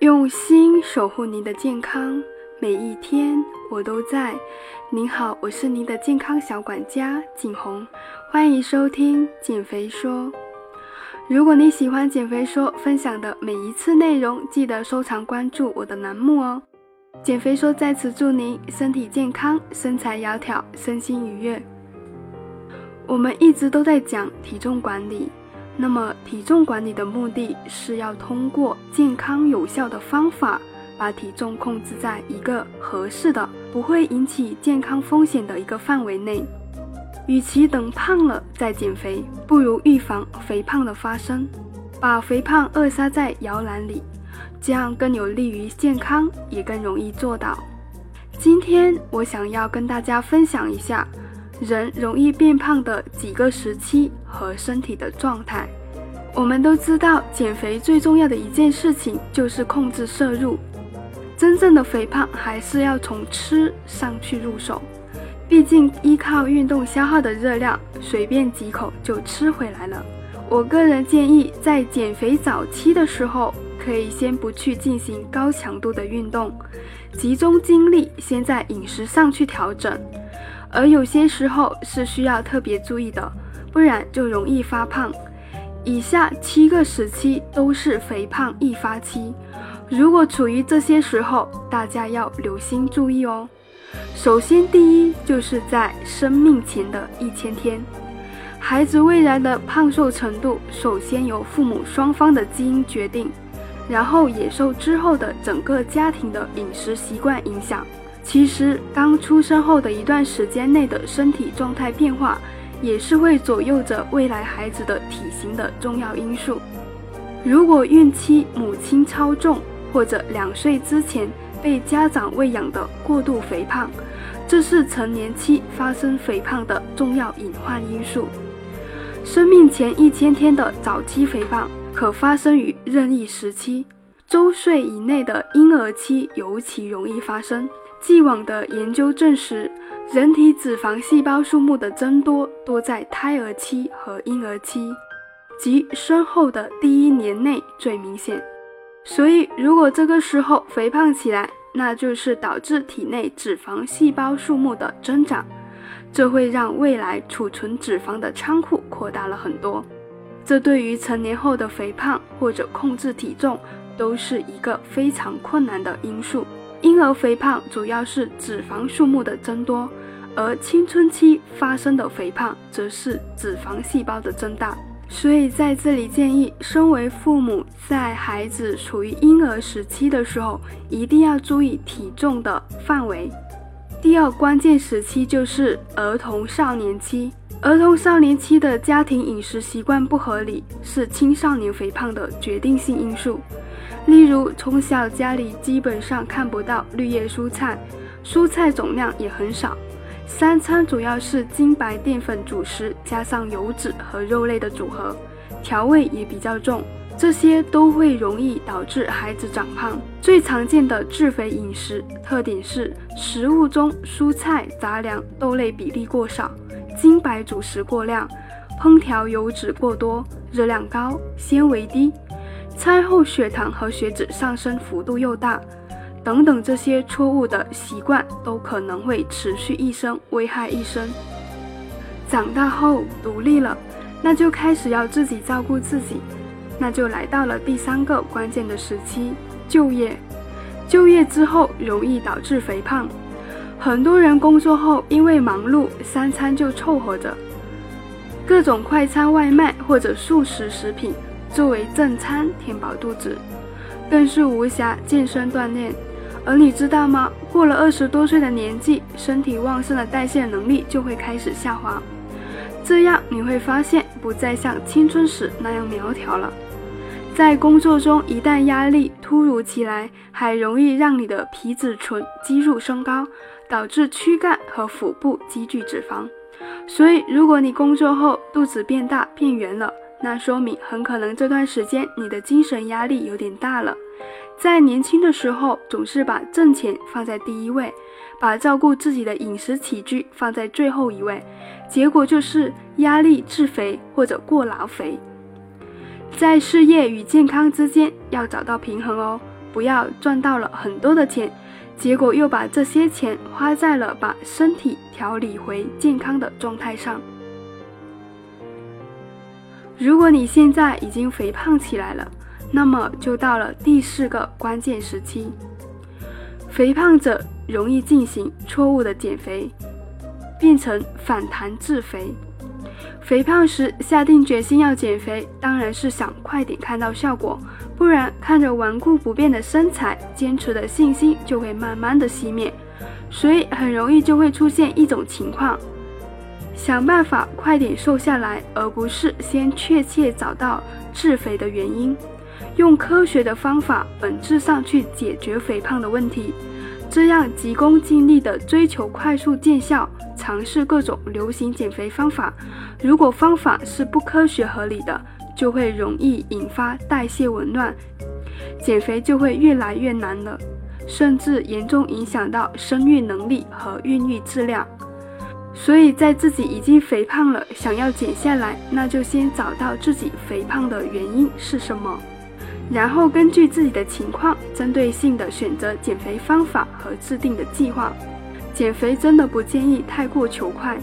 用心守护您的健康，每一天我都在。您好，我是您的健康小管家景红，欢迎收听减肥说。如果你喜欢减肥说分享的每一次内容，记得收藏关注我的栏目哦。减肥说在此祝您身体健康，身材窈窕，身心愉悦。我们一直都在讲体重管理。那么，体重管理的目的是要通过健康有效的方法，把体重控制在一个合适的、不会引起健康风险的一个范围内。与其等胖了再减肥，不如预防肥胖的发生，把肥胖扼杀在摇篮里，这样更有利于健康，也更容易做到。今天我想要跟大家分享一下。人容易变胖的几个时期和身体的状态，我们都知道，减肥最重要的一件事情就是控制摄入。真正的肥胖还是要从吃上去入手，毕竟依靠运动消耗的热量，随便几口就吃回来了。我个人建议，在减肥早期的时候，可以先不去进行高强度的运动，集中精力先在饮食上去调整。而有些时候是需要特别注意的，不然就容易发胖。以下七个时期都是肥胖易发期，如果处于这些时候，大家要留心注意哦。首先，第一就是在生命前的一千天，孩子未来的胖瘦程度首先由父母双方的基因决定，然后也受之后的整个家庭的饮食习惯影响。其实，刚出生后的一段时间内的身体状态变化，也是会左右着未来孩子的体型的重要因素。如果孕期母亲超重，或者两岁之前被家长喂养的过度肥胖，这是成年期发生肥胖的重要隐患因素。生命前一千天的早期肥胖，可发生于任意时期，周岁以内的婴儿期尤其容易发生。既往的研究证实，人体脂肪细胞数目的增多多在胎儿期和婴儿期，即生后的第一年内最明显。所以，如果这个时候肥胖起来，那就是导致体内脂肪细胞数目的增长，这会让未来储存脂肪的仓库扩大了很多。这对于成年后的肥胖或者控制体重，都是一个非常困难的因素。婴儿肥胖主要是脂肪数目的增多，而青春期发生的肥胖则是脂肪细胞的增大。所以在这里建议，身为父母在孩子处于婴儿时期的时候，一定要注意体重的范围。第二关键时期就是儿童少年期，儿童少年期的家庭饮食习惯不合理，是青少年肥胖的决定性因素。例如，从小家里基本上看不到绿叶蔬菜，蔬菜总量也很少，三餐主要是精白淀粉主食加上油脂和肉类的组合，调味也比较重，这些都会容易导致孩子长胖。最常见的致肥饮食特点是食物中蔬菜、杂粮、豆类比例过少，精白主食过量，烹调油脂过多，热量高，纤维低。餐后血糖和血脂上升幅度又大，等等，这些错误的习惯都可能会持续一生，危害一生。长大后独立了，那就开始要自己照顾自己，那就来到了第三个关键的时期——就业。就业之后容易导致肥胖，很多人工作后因为忙碌，三餐就凑合着，各种快餐外卖或者速食食品。作为正餐填饱肚子，更是无暇健身锻炼。而你知道吗？过了二十多岁的年纪，身体旺盛的代谢能力就会开始下滑，这样你会发现不再像青春时那样苗条了。在工作中，一旦压力突如其来，还容易让你的皮质醇肌肉升高，导致躯干和腹部积聚脂肪。所以，如果你工作后肚子变大变圆了，那说明很可能这段时间你的精神压力有点大了，在年轻的时候总是把挣钱放在第一位，把照顾自己的饮食起居放在最后一位，结果就是压力致肥或者过劳肥。在事业与健康之间要找到平衡哦，不要赚到了很多的钱，结果又把这些钱花在了把身体调理回健康的状态上。如果你现在已经肥胖起来了，那么就到了第四个关键时期。肥胖者容易进行错误的减肥，变成反弹自肥。肥胖时下定决心要减肥，当然是想快点看到效果，不然看着顽固不变的身材，坚持的信心就会慢慢的熄灭。所以很容易就会出现一种情况：想办法快点瘦下来，而不是先确切找到致肥的原因。用科学的方法，本质上去解决肥胖的问题，这样急功近利的追求快速见效，尝试各种流行减肥方法，如果方法是不科学合理的，就会容易引发代谢紊乱，减肥就会越来越难了，甚至严重影响到生育能力和孕育质量。所以在自己已经肥胖了，想要减下来，那就先找到自己肥胖的原因是什么。然后根据自己的情况，针对性的选择减肥方法和制定的计划。减肥真的不建议太过求快，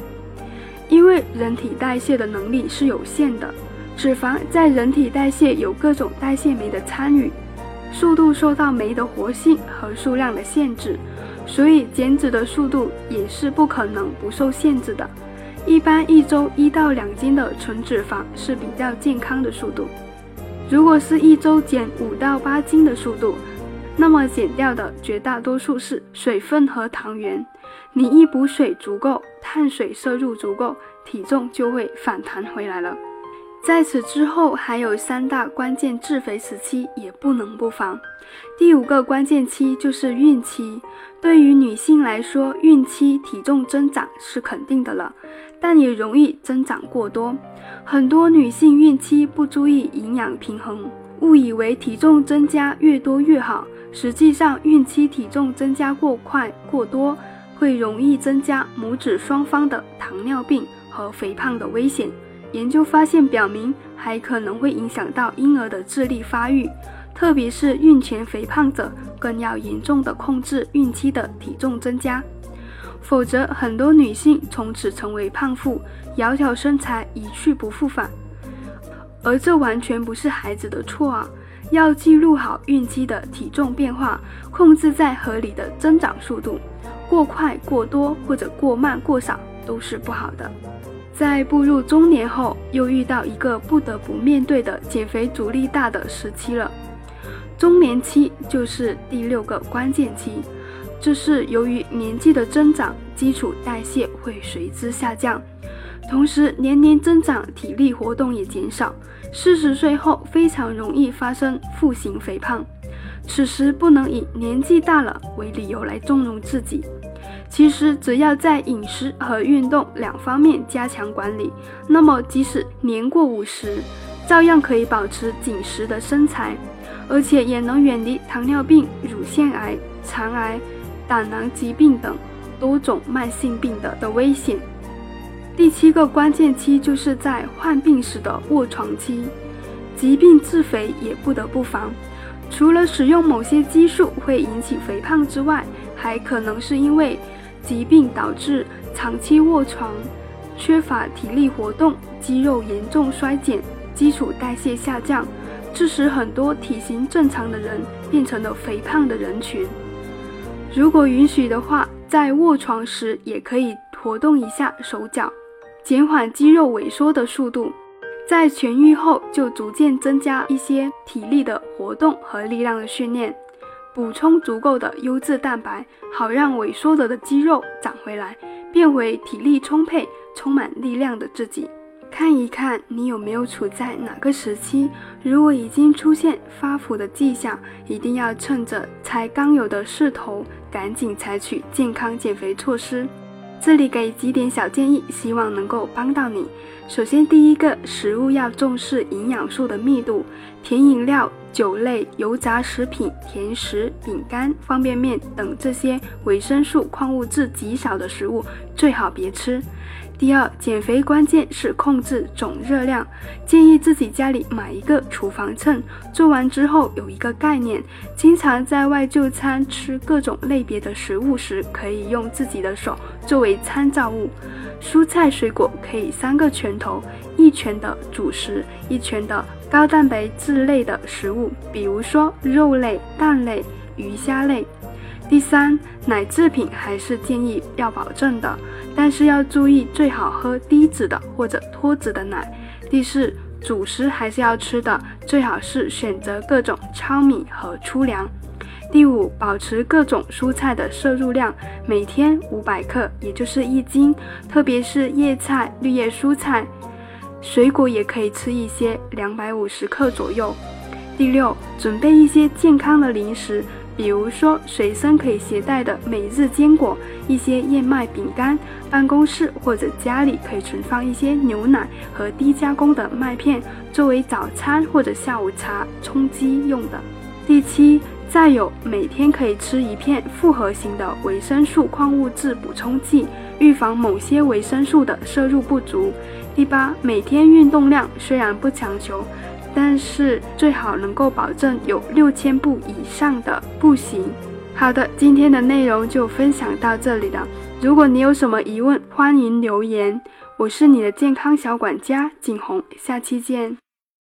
因为人体代谢的能力是有限的，脂肪在人体代谢有各种代谢酶的参与，速度受到酶的活性和数量的限制，所以减脂的速度也是不可能不受限制的。一般一周一到两斤的纯脂肪是比较健康的速度。如果是一周减五到八斤的速度，那么减掉的绝大多数是水分和糖原。你一补水足够，碳水摄入足够，体重就会反弹回来了。在此之后，还有三大关键致肥时期，也不能不防。第五个关键期就是孕期。对于女性来说，孕期体重增长是肯定的了，但也容易增长过多。很多女性孕期不注意营养平衡，误以为体重增加越多越好。实际上，孕期体重增加过快过多，会容易增加母子双方的糖尿病和肥胖的危险。研究发现表明，还可能会影响到婴儿的智力发育。特别是孕前肥胖者，更要严重的控制孕期的体重增加，否则很多女性从此成为胖妇，窈窕身材一去不复返。而这完全不是孩子的错啊！要记录好孕期的体重变化，控制在合理的增长速度，过快、过多或者过慢、过少都是不好的。在步入中年后，又遇到一个不得不面对的减肥阻力大的时期了。中年期就是第六个关键期，这是由于年纪的增长，基础代谢会随之下降，同时年龄增长，体力活动也减少。四十岁后非常容易发生腹型肥胖，此时不能以年纪大了为理由来纵容自己。其实只要在饮食和运动两方面加强管理，那么即使年过五十，照样可以保持紧实的身材。而且也能远离糖尿病、乳腺癌、肠癌、胆囊疾病等多种慢性病的的危险。第七个关键期就是在患病时的卧床期，疾病致肥也不得不防。除了使用某些激素会引起肥胖之外，还可能是因为疾病导致长期卧床、缺乏体力活动、肌肉严重衰减、基础代谢下降。致使很多体型正常的人变成了肥胖的人群。如果允许的话，在卧床时也可以活动一下手脚，减缓肌肉萎缩的速度。在痊愈后，就逐渐增加一些体力的活动和力量的训练，补充足够的优质蛋白，好让萎缩了的肌肉长回来，变回体力充沛、充满力量的自己。看一看你有没有处在哪个时期，如果已经出现发福的迹象，一定要趁着才刚有的势头，赶紧采取健康减肥措施。这里给几点小建议，希望能够帮到你。首先，第一个，食物要重视营养素的密度，甜饮料、酒类、油炸食品、甜食、饼干、方便面等这些维生素、矿物质极少的食物，最好别吃。第二，减肥关键是控制总热量，建议自己家里买一个厨房秤，做完之后有一个概念。经常在外就餐吃各种类别的食物时，可以用自己的手作为参照物。蔬菜水果可以三个拳头，一拳的主食，一拳的高蛋白质类的食物，比如说肉类、蛋类、鱼虾类。第三，奶制品还是建议要保证的，但是要注意最好喝低脂的或者脱脂的奶。第四，主食还是要吃的，最好是选择各种糙米和粗粮。第五，保持各种蔬菜的摄入量，每天五百克，也就是一斤，特别是叶菜、绿叶蔬菜，水果也可以吃一些，两百五十克左右。第六，准备一些健康的零食。比如说，随身可以携带的每日坚果，一些燕麦饼干，办公室或者家里可以存放一些牛奶和低加工的麦片，作为早餐或者下午茶充饥用的。第七，再有每天可以吃一片复合型的维生素矿物质补充剂，预防某些维生素的摄入不足。第八，每天运动量虽然不强求。但是最好能够保证有六千步以上的步行。好的，今天的内容就分享到这里了。如果你有什么疑问，欢迎留言。我是你的健康小管家景红，下期见。